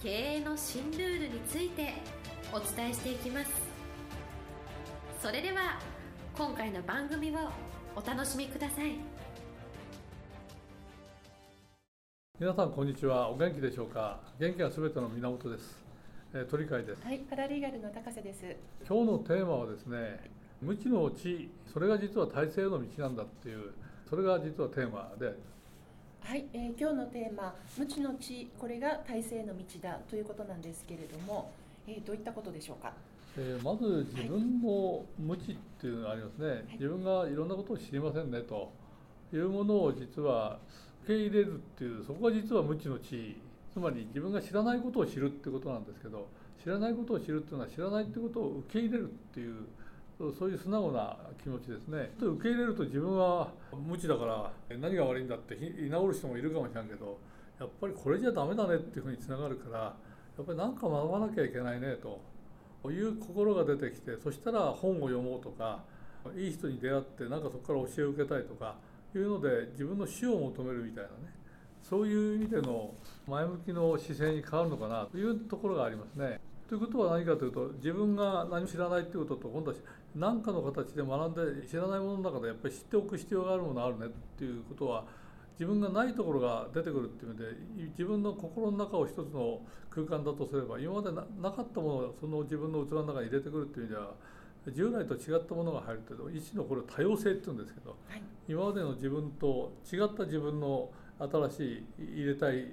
経営の新ルールについてお伝えしていきます。それでは今回の番組をお楽しみください。皆さんこんにちは。お元気でしょうか？元気はすべての源です、えー、鳥飼です。はい、パラリーガルの高瀬です。今日のテーマはですね無知の知それが実は大勢の道なんだっていうそれが実はテーマではい、えー今日のテーマ、無知の知、これが大勢の道だということなんですけれども、えーどういったことでしょうか？えーまず自分の無知っていうのがありますね、い。自分がいろんなことを知りませんねというものを実は受け入れるっていうそこが実は無知の知。つまり自分が知らないことを知るってことなんですけど知らないことを知るっていうのは知らないってことを受け入れるっていうそういう素直な気持ちですね受け入れると自分は無知だから何が悪いんだって言い直る人もいるかもしれんけどやっぱりこれじゃダメだねっていうふうにつながるからやっぱり何か学ばなきゃいけないねという心が出てきてそしたら本を読もうとかいい人に出会ってなんかそこから教えを受けたいとかいうので自分の死を求めるみたいなねそういう意味での前向きの姿勢に変わるのかなというところがありますね。ということは何かというと自分が何も知らないということと今度は何かの形で学んで知らないものの中でやっぱり知っておく必要があるものあるねっていうことは自分がないところが出てくるっていう意味で自分の心の中を一つの空間だとすれば今までななかったものをその自分の器の中に入れてくるっていう意味では従来と違ったものが入るという一種のこれを多様性っていうんですけどはい、今までの自分と違った自分の新しい入れたい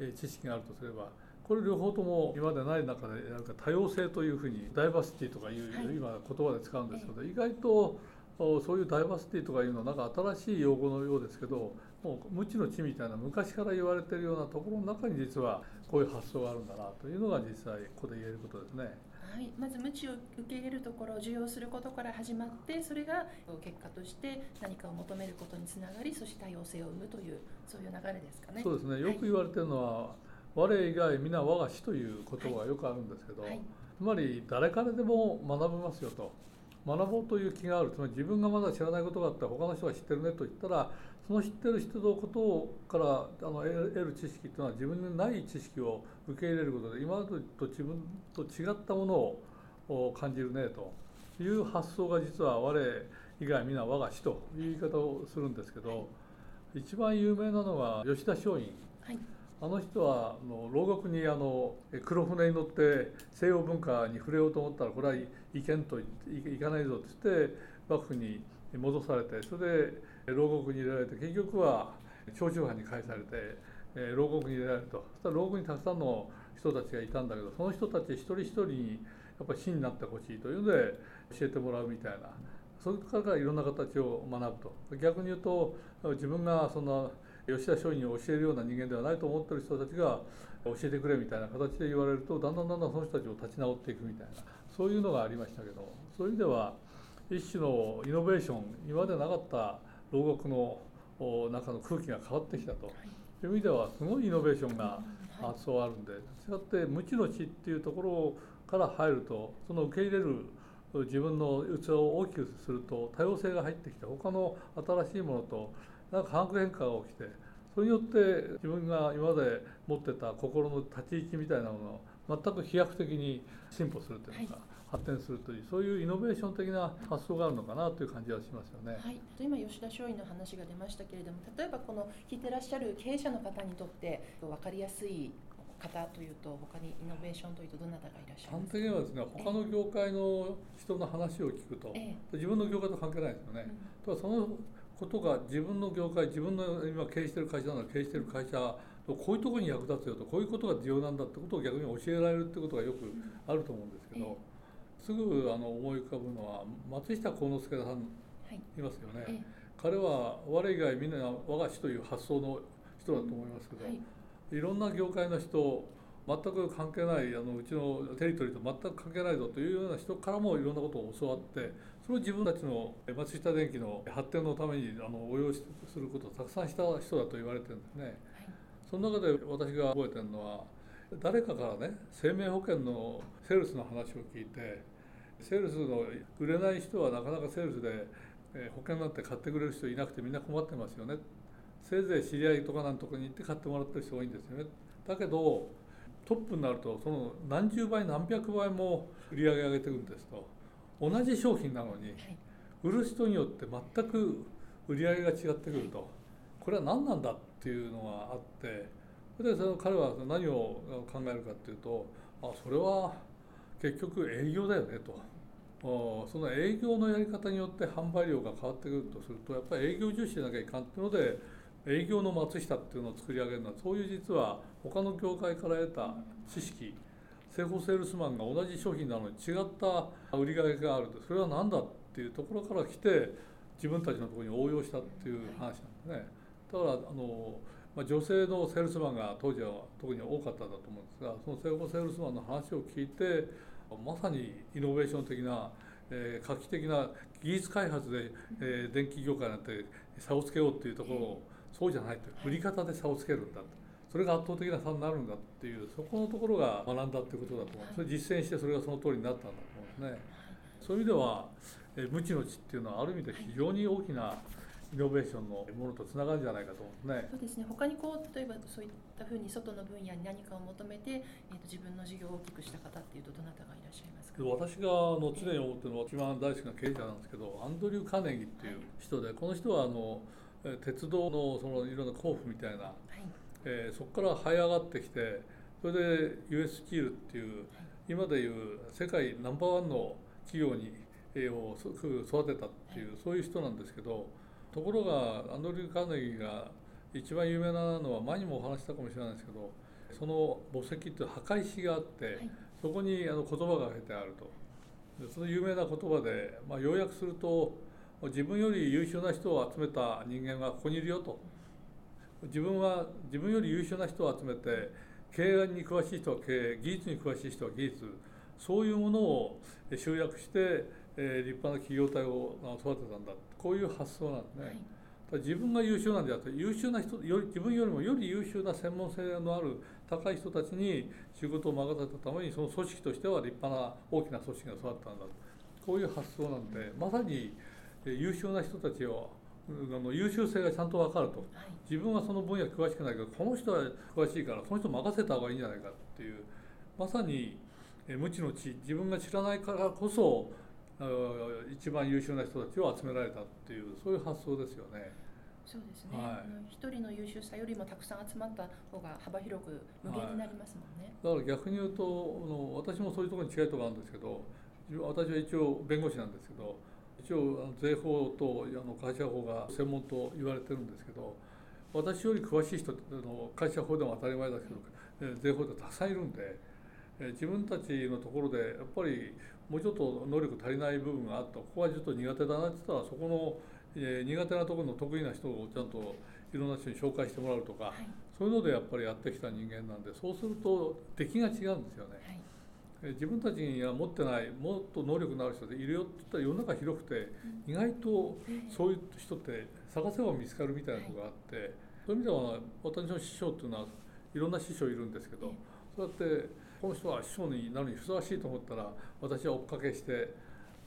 えー知識があるとすればこれ両方とも今までない中でなんか多様性というふうにダイバーシティとかいう、はい今言葉で使うんですけど、意外とおそういうダイバーシティとかいうのはなんか新しい用語のようですけどもう無知の知みたいな昔から言われてるようなところの中に実はこういう発想があるんだなというのが実際ここで言えることですね。はい、まず無知を受け入れるところを受容することから始まって、それが結果として何かを求めることにつながり、そして多様性を生むというそういう流れですかね。そうですねよく言われてるのは、我以外皆我が師という言葉がよくあるんですけど、はい。つまり誰からでも学べますよと。学ぼうという気がある。つまり自分がまだ知らないことがあった。ら他の人が知ってるねと言ったらその知ってる人のことからあの得る知識っていうのは自分にない知識を受け入れることで今までと自分と違ったものをお感じるねという発想が実は我以外皆我が師という言い方をするんですけど一番有名なのが吉田松陰。はい、あの人はあの牢獄にあの黒船に乗って西洋文化に触れようと思ったらこれはいけんといかないぞと言って幕府に戻されてそれで牢獄に入れられて結局は長州藩に返されて、え牢獄に入れられると。そしたら牢獄にたくさんの人たちがいたんだけどその人たち一人一人にやっぱり死になってほしいというので教えてもらうみたいな。それからいろんな形を学ぶと。逆に言うと自分がそんな吉田松陰を教えるような人間ではないと思ってる人たちが教えてくれみたいな形で言われるとだんだんだんだんその人たちを立ち直っていくみたいなそういうのがありましたけどそういう意味では一種のイノベーション今までなかった牢獄のお中の空気が変わってきたと。いう意味ではすごいイノベーションがはい。発想あるんで違って無知の知っていうところから入るとその受け入れる自分の器を大きくすると多様性が入ってきて他の新しいものとなんか化学変化が起きてそれによって自分が今まで持ってた心の立ち位置みたいなものを全く飛躍的に進歩するというか、はい。発展するというそういうイノベーション的な発想があるのかなという感じはしますよね。はい、今吉田松陰の話が出ましたけれども例えばこの聞いてらっしゃる経営者の方にとって分かりやすい方というと他にイノベーションというとどなたがいらっしゃいますか？はですね他の業界の人の話を聞くと、え自分の業界と関係ないですよね。ただそのことが自分の業界自分の今経営してる会社なら経営してる会社とこういうところに役立つよとこういうことが重要なんだってことを逆に教えられるってことがよくあると思うんですけど、すぐあの思い浮かぶのは松下幸之助さんはい。いますよね。え彼は我以外みんな我が師という発想の人だと思いますけど、はい。いろんな業界の人全く関係ないあのうちのテリトリーと全く関係ないぞというような人からもいろんなことを教わってそれを自分たちの松下電器の発展のためにあの応用することをたくさんした人だと言われてるんですね。その中で私が覚えてるのは誰かからね生命保険のセールスの話を聞いてセールスの売れない人はなかなかセールスで保険なんて買ってくれる人いなくてみんな困ってますよね。せいぜい知り合いとかなんとかに行って買ってもらってる人多いんですよね。だけどトップになるとその何十倍何百倍も売り上げ上げていくんですと。同じ商品なのに売る人によって全く売り上げが違ってくると。これは何なんだっていうのがあってそれでその彼は何を考えるかっていうとあそれは結局営業だよねと。その営業のやり方によって販売量が変わってくるとするとやっぱり営業重視でなきゃいかんっていうので営業の松下っていうのを作り上げるのはそういう実は他の業界から得た知識成功セールスマンが同じ商品なのに違った売り上げがあるとそれは何だっていうところから来て自分たちのところに応用したっていう話なんですね。だからあのまあ、女性のセールスマンが当時は特に多かったんだと思うんですがその成功セールスマンの話を聞いてまさにイノベーション的な、えー、画期的な技術開発で、えー、電気業界なんて差をつけようっていうところをそうじゃないと売り方で差をつけるんだとそれが圧倒的な差になるんだっていうそこのところが学んだっていうことだと思うそれ実践してそれがその通りになったんだと思うんですね。そういう意味では、えー、無知の知っていうのはある意味で非常に大きなイノベーションのものとつながるんじゃないかと思うんですね。そうですね。他にこう例えばそういったふうに外の分野に何かを求めて、えー、と自分の事業を大きくした方っていうとどなたがいらっしゃいますか？私がの常に思ってるのは一番大好きな経営者なんですけど、アンドリュー・カネギっていう人で、この人はあの鉄道のそのいろんな交付みたいな、はい、えー、そこから這い上がってきて、それで US スチールっていう、今でいう世界ナンバーワンの企業にを育てたっていう、そういう人なんですけど。ところがアンドリュー・カーネギーが一番有名なのは前にもお話したかもしれないですけどその墓石っていう墓石があって、はい、そこにあの言葉が書いてあると。でその有名な言葉で、まあ、要約すると自分より優秀な人を集めた人間がここにいるよと。自分は自分より優秀な人を集めて経営に詳しい人は経営技術に詳しい人は技術そういうものを集約して、えー、立派な企業体を育てたんだ。こういう発想なんですね。はい、自分が優秀なんじゃなくて優秀な人より自分よりもより優秀な専門性のある高い人たちに仕事を任せたためにその組織としては立派な大きな組織が育ったんだこういう発想なんでまさに優秀な人たちをあの優秀性がちゃんと分かると、はい、自分はその分野詳しくないけどこの人は詳しいからその人任せた方がいいんじゃないかっていうまさに無知の知自分が知らないからこそ一番優秀な人たちを集められたっていうそういう発想ですよね。そうですね。一、はい、人の優秀さよりもたくさん集まった方が幅広く無限になりますもんね。はい、だから逆に言うとの私もそういうところに違いとかあるんですけど私は一応弁護士なんですけど一応税法とあの会社法が専門と言われてるんですけど私より詳しい人の会社法でも当たり前だけど税法でたくさんいるんで。自分たちのところでやっぱりもうちょっと能力足りない部分があったここはちょっと苦手だなって言ったらそこの、えー、苦手なところの得意な人をちゃんといろんな人に紹介してもらうとか、はい、そういうのでやっぱりやってきた人間なんでそうすると出来が違うんですよね。はい、自分たちには持ってないもっと能力のある人でいるよって言ったら世の中広くて、うん、意外とそういう人って探せば見つかるみたいなとこがあって、はい、そういう意味では私の師匠っていうのはいろんな師匠いるんですけど、そうやってこの人は師匠になるにふさわしいと思ったら私は追っかけして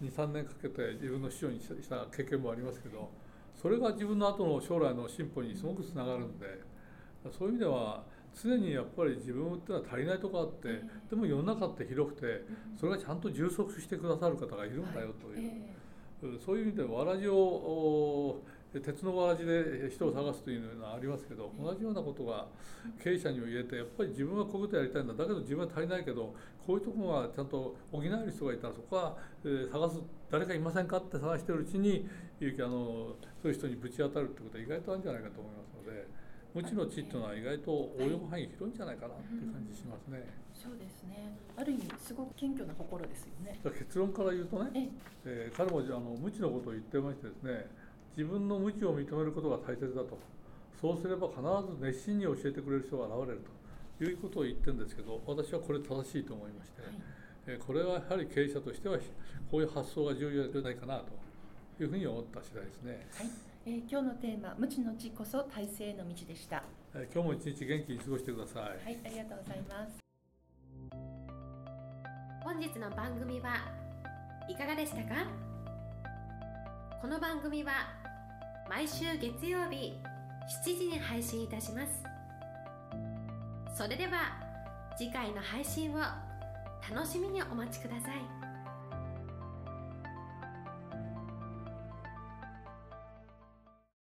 23年かけて自分の師匠にした経験もありますけどそれが自分の後の将来の進歩にすごくつながるんでそういう意味では常にやっぱり自分ってのは足りないとこあってでも世の中って広くてそれがちゃんと充足してくださる方がいるんだよという、そういう意味でわらじを鉄のわらじで人を探すというのはありますけど同じようなことが経営者にも言えてやっぱり自分はこういうことやりたいんだ。だけど自分は足りないけどこういうところがちゃんと補える人がいたらそこは、え探す誰かいませんかって探してるうちにあのそういう人にぶち当たるってことは意外とあるんじゃないかと思いますので無知の知っていうのは意外と応用範囲広いんじゃないかなっていう感じしますね。そうですね。ある意味すごく謙虚な心ですよね。結論から言うとね、えー、彼もあの無知のことを言ってましてですね。自分の無知を認めることが大切だとそうすれば必ず熱心に教えてくれる人が現れるということを言ってるんですけど私はこれ正しいと思いまして、はいえこれはやはり経営者としてはこういう発想が重要じゃないかなというふうに思った次第ですね、はいえー今日のテーマ「無知の知こそ体制の道」でした。え今日も一日元気に過ごしてくださいはい、ありがとうございます。本日の番組はいかがでしたか？この番組は毎週月曜日7時に配信いたしますそれでは次回の配信を楽しみにお待ちください